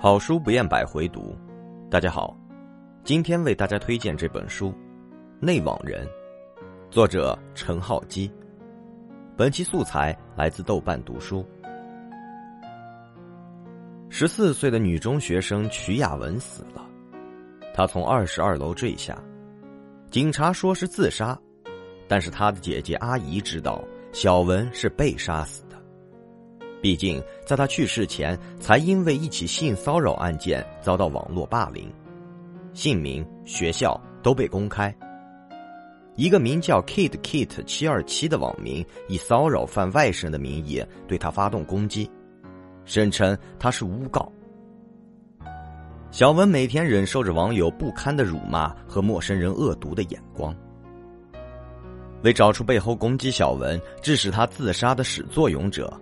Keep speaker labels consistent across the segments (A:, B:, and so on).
A: 好书不厌百回读，大家好，今天为大家推荐这本书《内网人》，作者陈浩基。本期素材来自豆瓣读书。十四岁的女中学生曲雅文死了，她从二十二楼坠下，警察说是自杀，但是她的姐姐阿姨知道小文是被杀死。毕竟，在他去世前，才因为一起性骚扰案件遭到网络霸凌，姓名、学校都被公开。一个名叫 Kid Kit 七二七的网民以骚扰犯外甥的名义对他发动攻击，声称他是诬告。小文每天忍受着网友不堪的辱骂和陌生人恶毒的眼光。为找出背后攻击小文、致使他自杀的始作俑者。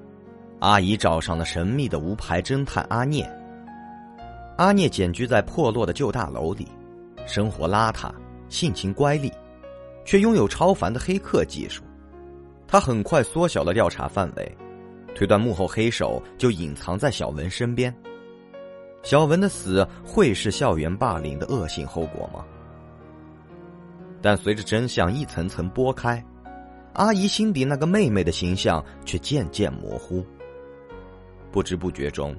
A: 阿姨找上了神秘的无牌侦探阿聂。阿聂简居在破落的旧大楼里，生活邋遢，性情乖戾，却拥有超凡的黑客技术。他很快缩小了调查范围，推断幕后黑手就隐藏在小文身边。小文的死会是校园霸凌的恶性后果吗？但随着真相一层层剥开，阿姨心底那个妹妹的形象却渐渐模糊。不知不觉中，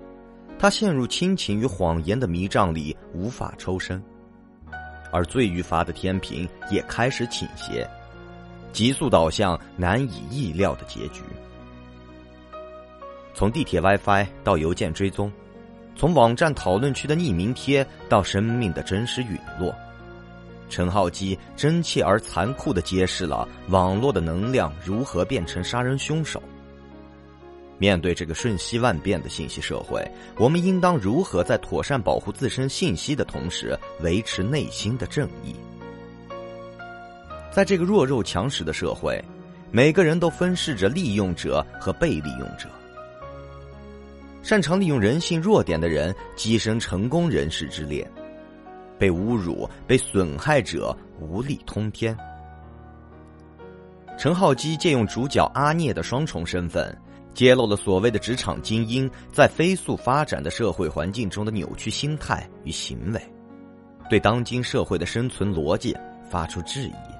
A: 他陷入亲情与谎言的迷障里，无法抽身，而罪与罚的天平也开始倾斜，急速导向难以意料的结局。从地铁 WiFi 到邮件追踪，从网站讨论区的匿名贴到生命的真实陨落，陈浩基真切而残酷的揭示了网络的能量如何变成杀人凶手。面对这个瞬息万变的信息社会，我们应当如何在妥善保护自身信息的同时，维持内心的正义？在这个弱肉强食的社会，每个人都分饰着利用者和被利用者。擅长利用人性弱点的人，跻身成功人士之列；被侮辱、被损害者无力通天。陈浩基借用主角阿聂的双重身份。揭露了所谓的职场精英在飞速发展的社会环境中的扭曲心态与行为，对当今社会的生存逻辑发出质疑。